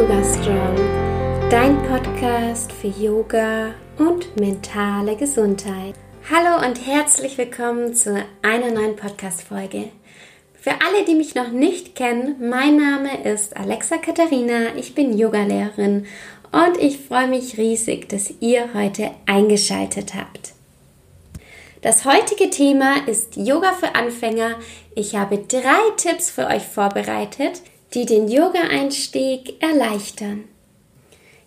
Yoga Strong, dein Podcast für Yoga und mentale Gesundheit. Hallo und herzlich willkommen zu einer neuen Podcast-Folge. Für alle, die mich noch nicht kennen, mein Name ist Alexa Katharina, ich bin Yogalehrerin und ich freue mich riesig, dass ihr heute eingeschaltet habt. Das heutige Thema ist Yoga für Anfänger. Ich habe drei Tipps für euch vorbereitet, die den Yoga-Einstieg erleichtern.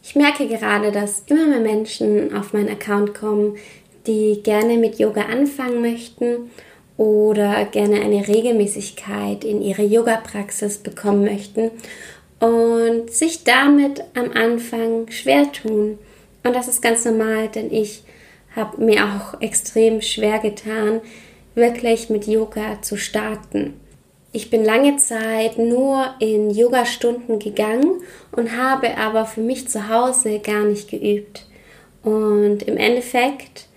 Ich merke gerade, dass immer mehr Menschen auf meinen Account kommen, die gerne mit Yoga anfangen möchten oder gerne eine Regelmäßigkeit in ihre Yoga-Praxis bekommen möchten und sich damit am Anfang schwer tun. Und das ist ganz normal, denn ich habe mir auch extrem schwer getan, wirklich mit Yoga zu starten. Ich bin lange Zeit nur in Yoga-Stunden gegangen und habe aber für mich zu Hause gar nicht geübt. Und im Endeffekt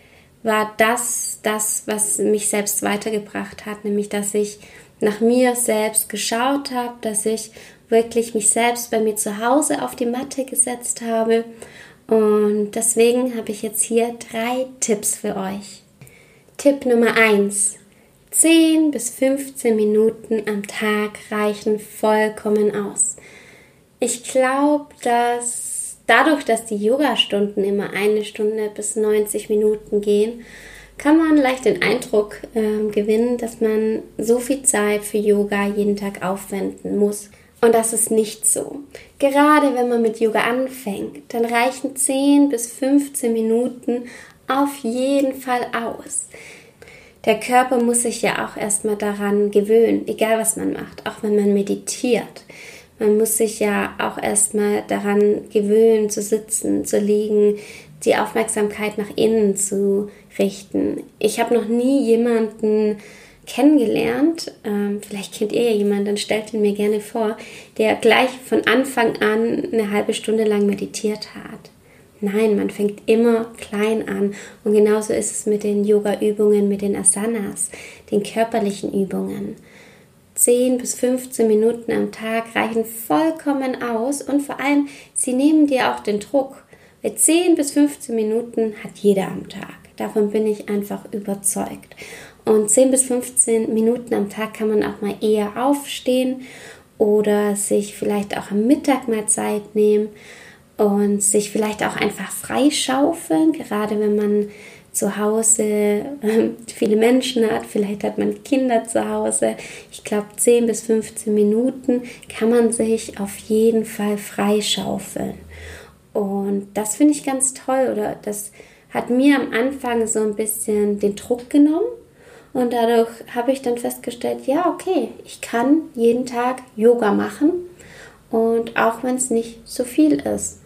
war das das, was mich selbst weitergebracht hat, nämlich dass ich nach mir selbst geschaut habe, dass ich wirklich mich selbst bei mir zu Hause auf die Matte gesetzt habe. Und deswegen habe ich jetzt hier drei Tipps für euch. Tipp Nummer eins: 10 bis 15 Minuten am Tag reichen vollkommen aus. Ich glaube, dass dadurch, dass die Yoga-Stunden immer eine Stunde bis 90 Minuten gehen, kann man leicht den Eindruck äh, gewinnen, dass man so viel Zeit für Yoga jeden Tag aufwenden muss. Und das ist nicht so. Gerade wenn man mit Yoga anfängt, dann reichen 10 bis 15 Minuten auf jeden Fall aus der Körper muss sich ja auch erstmal daran gewöhnen, egal was man macht, auch wenn man meditiert. Man muss sich ja auch erstmal daran gewöhnen, zu sitzen, zu liegen, die Aufmerksamkeit nach innen zu richten. Ich habe noch nie jemanden kennengelernt, ähm, vielleicht kennt ihr ja jemanden, dann stellt ihn mir gerne vor, der gleich von Anfang an eine halbe Stunde lang meditiert hat. Nein, man fängt immer klein an. Und genauso ist es mit den Yoga-Übungen, mit den Asanas, den körperlichen Übungen. 10 bis 15 Minuten am Tag reichen vollkommen aus und vor allem, sie nehmen dir auch den Druck. Weil 10 bis 15 Minuten hat jeder am Tag. Davon bin ich einfach überzeugt. Und 10 bis 15 Minuten am Tag kann man auch mal eher aufstehen oder sich vielleicht auch am Mittag mal Zeit nehmen und sich vielleicht auch einfach freischaufeln, gerade wenn man zu Hause äh, viele Menschen hat, vielleicht hat man Kinder zu Hause. Ich glaube, 10 bis 15 Minuten kann man sich auf jeden Fall freischaufeln. Und das finde ich ganz toll oder das hat mir am Anfang so ein bisschen den Druck genommen. Und dadurch habe ich dann festgestellt, ja, okay, ich kann jeden Tag Yoga machen. Und auch wenn es nicht so viel ist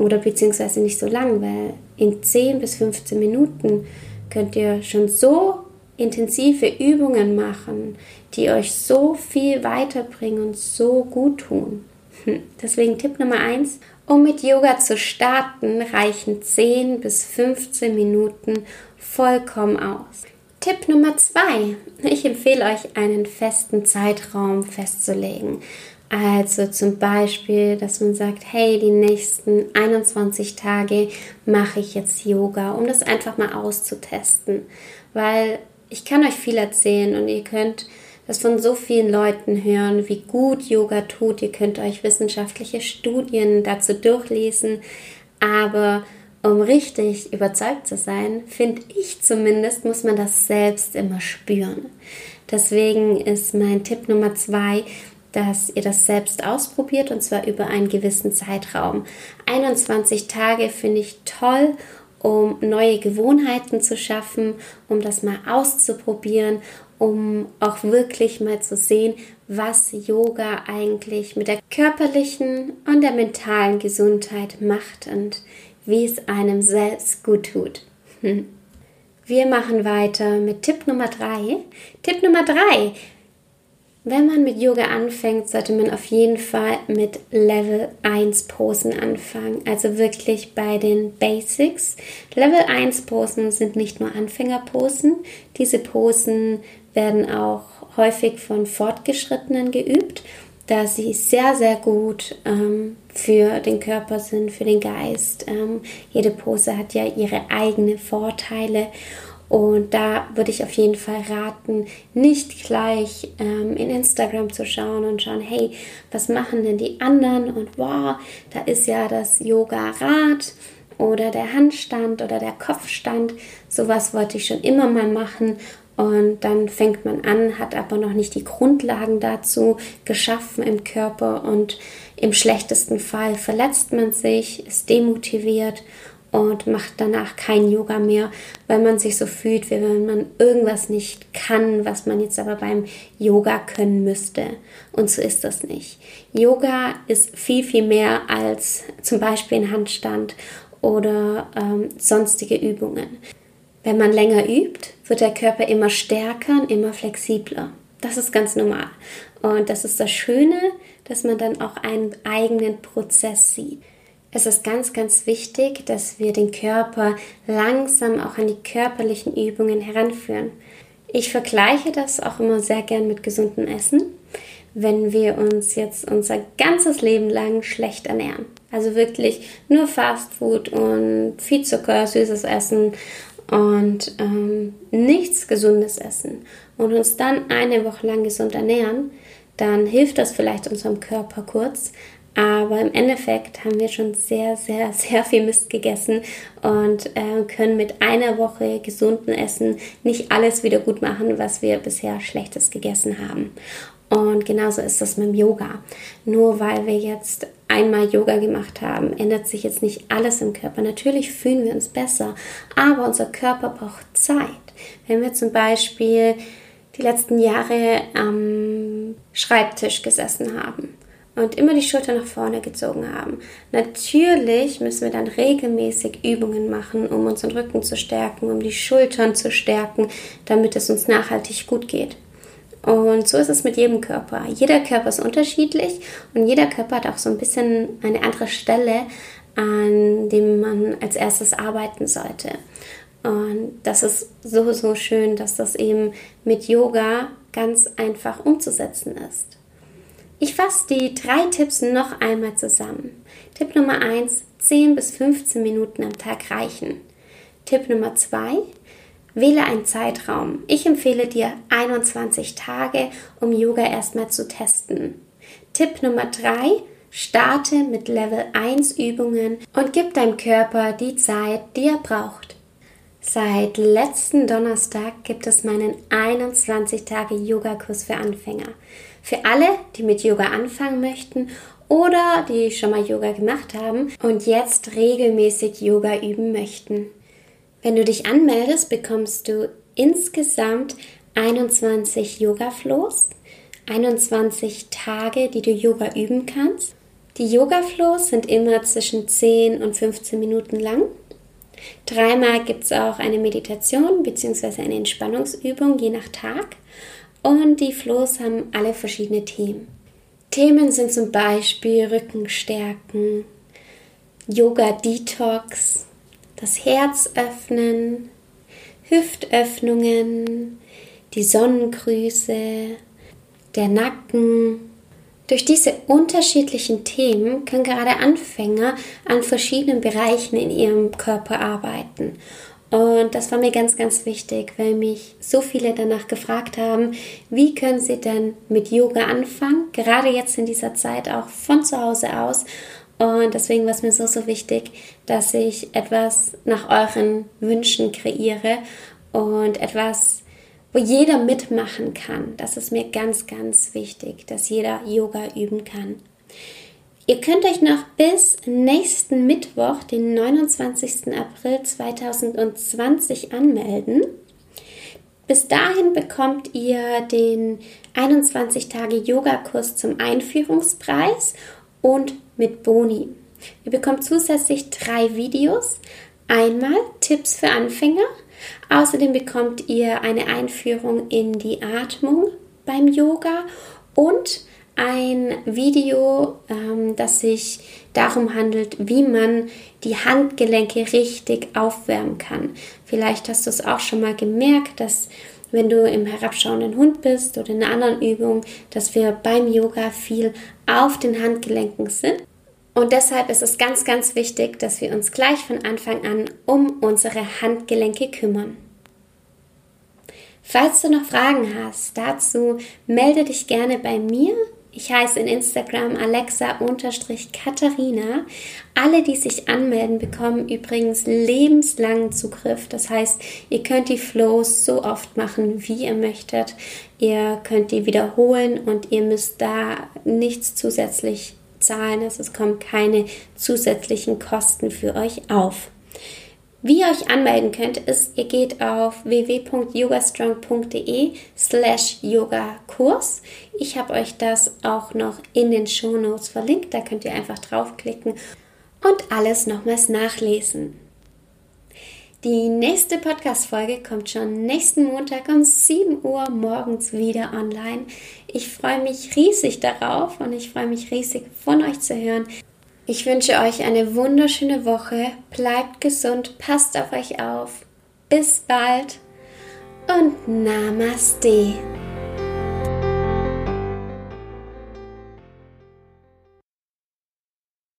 oder beziehungsweise nicht so lang, weil in 10 bis 15 Minuten könnt ihr schon so intensive Übungen machen, die euch so viel weiterbringen und so gut tun. Hm, deswegen Tipp Nummer 1, um mit Yoga zu starten, reichen 10 bis 15 Minuten vollkommen aus. Tipp Nummer 2, ich empfehle euch einen festen Zeitraum festzulegen. Also zum Beispiel, dass man sagt, hey, die nächsten 21 Tage mache ich jetzt Yoga, um das einfach mal auszutesten. Weil ich kann euch viel erzählen und ihr könnt das von so vielen Leuten hören, wie gut Yoga tut. Ihr könnt euch wissenschaftliche Studien dazu durchlesen. Aber um richtig überzeugt zu sein, finde ich zumindest, muss man das selbst immer spüren. Deswegen ist mein Tipp Nummer zwei, dass ihr das selbst ausprobiert und zwar über einen gewissen Zeitraum. 21 Tage finde ich toll, um neue Gewohnheiten zu schaffen, um das mal auszuprobieren, um auch wirklich mal zu sehen, was Yoga eigentlich mit der körperlichen und der mentalen Gesundheit macht und wie es einem selbst gut tut. Wir machen weiter mit Tipp Nummer 3. Tipp Nummer 3 wenn man mit Yoga anfängt, sollte man auf jeden Fall mit Level 1 Posen anfangen, also wirklich bei den Basics. Level 1 Posen sind nicht nur Anfängerposen, diese Posen werden auch häufig von Fortgeschrittenen geübt. da sie sehr, sehr gut ähm, für den Körper sind, für den Geist. Ähm, jede Pose hat ja ihre eigenen Vorteile. Und da würde ich auf jeden Fall raten, nicht gleich ähm, in Instagram zu schauen und schauen, hey, was machen denn die anderen? Und wow, da ist ja das Yoga-Rad oder der Handstand oder der Kopfstand. Sowas wollte ich schon immer mal machen. Und dann fängt man an, hat aber noch nicht die Grundlagen dazu geschaffen im Körper und im schlechtesten Fall verletzt man sich, ist demotiviert und macht danach kein Yoga mehr, weil man sich so fühlt, wie wenn man irgendwas nicht kann, was man jetzt aber beim Yoga können müsste. Und so ist das nicht. Yoga ist viel, viel mehr als zum Beispiel ein Handstand oder ähm, sonstige Übungen. Wenn man länger übt, wird der Körper immer stärker und immer flexibler. Das ist ganz normal. Und das ist das Schöne, dass man dann auch einen eigenen Prozess sieht. Es ist ganz, ganz wichtig, dass wir den Körper langsam auch an die körperlichen Übungen heranführen. Ich vergleiche das auch immer sehr gern mit gesundem Essen, wenn wir uns jetzt unser ganzes Leben lang schlecht ernähren. Also wirklich nur Fast Food und viel Zucker, süßes Essen und ähm, nichts Gesundes essen und uns dann eine Woche lang gesund ernähren, dann hilft das vielleicht unserem Körper kurz, aber im Endeffekt haben wir schon sehr, sehr, sehr viel Mist gegessen und äh, können mit einer Woche gesunden Essen nicht alles wieder gut machen, was wir bisher Schlechtes gegessen haben. Und genauso ist das mit dem Yoga. Nur weil wir jetzt einmal Yoga gemacht haben, ändert sich jetzt nicht alles im Körper. Natürlich fühlen wir uns besser, aber unser Körper braucht Zeit. Wenn wir zum Beispiel die letzten Jahre am Schreibtisch gesessen haben und immer die Schulter nach vorne gezogen haben. Natürlich müssen wir dann regelmäßig Übungen machen, um unseren Rücken zu stärken, um die Schultern zu stärken, damit es uns nachhaltig gut geht. Und so ist es mit jedem Körper. Jeder Körper ist unterschiedlich und jeder Körper hat auch so ein bisschen eine andere Stelle, an dem man als erstes arbeiten sollte. Und das ist so, so schön, dass das eben mit Yoga ganz einfach umzusetzen ist. Ich fasse die drei Tipps noch einmal zusammen. Tipp Nummer 1, 10 bis 15 Minuten am Tag reichen. Tipp Nummer 2, wähle einen Zeitraum. Ich empfehle dir 21 Tage, um Yoga erstmal zu testen. Tipp Nummer 3, starte mit Level 1 Übungen und gib deinem Körper die Zeit, die er braucht. Seit letzten Donnerstag gibt es meinen 21 Tage Yoga-Kurs für Anfänger. Für alle, die mit Yoga anfangen möchten oder die schon mal Yoga gemacht haben und jetzt regelmäßig Yoga üben möchten. Wenn du dich anmeldest, bekommst du insgesamt 21 Yoga-Flows, 21 Tage, die du Yoga üben kannst. Die Yoga-Flows sind immer zwischen 10 und 15 Minuten lang Dreimal gibt es auch eine Meditation bzw. eine Entspannungsübung, je nach Tag. Und die Flows haben alle verschiedene Themen. Themen sind zum Beispiel Rückenstärken, Yoga Detox, das Herz öffnen, Hüftöffnungen, die Sonnengrüße, der Nacken, durch diese unterschiedlichen Themen können gerade Anfänger an verschiedenen Bereichen in ihrem Körper arbeiten. Und das war mir ganz, ganz wichtig, weil mich so viele danach gefragt haben, wie können sie denn mit Yoga anfangen, gerade jetzt in dieser Zeit auch von zu Hause aus. Und deswegen war es mir so, so wichtig, dass ich etwas nach euren Wünschen kreiere und etwas wo jeder mitmachen kann. Das ist mir ganz, ganz wichtig, dass jeder Yoga üben kann. Ihr könnt euch noch bis nächsten Mittwoch, den 29. April 2020 anmelden. Bis dahin bekommt ihr den 21 Tage Yoga-Kurs zum Einführungspreis und mit Boni. Ihr bekommt zusätzlich drei Videos. Einmal Tipps für Anfänger, Außerdem bekommt ihr eine Einführung in die Atmung beim Yoga und ein Video, ähm, das sich darum handelt, wie man die Handgelenke richtig aufwärmen kann. Vielleicht hast du es auch schon mal gemerkt, dass wenn du im herabschauenden Hund bist oder in einer anderen Übung, dass wir beim Yoga viel auf den Handgelenken sind. Und deshalb ist es ganz, ganz wichtig, dass wir uns gleich von Anfang an um unsere Handgelenke kümmern. Falls du noch Fragen hast dazu, melde dich gerne bei mir ich heiße in Instagram Alexa-Katharina. Alle, die sich anmelden, bekommen übrigens lebenslangen Zugriff. Das heißt, ihr könnt die Flows so oft machen, wie ihr möchtet. Ihr könnt die wiederholen und ihr müsst da nichts zusätzlich zahlen. Also es kommen keine zusätzlichen Kosten für euch auf. Wie ihr euch anmelden könnt, ist, ihr geht auf www.yogastrong.de slash Yogakurs. Ich habe euch das auch noch in den Show Notes verlinkt. Da könnt ihr einfach draufklicken und alles nochmals nachlesen. Die nächste Podcast-Folge kommt schon nächsten Montag um 7 Uhr morgens wieder online. Ich freue mich riesig darauf und ich freue mich riesig von euch zu hören. Ich wünsche euch eine wunderschöne Woche. Bleibt gesund, passt auf euch auf. Bis bald und Namaste.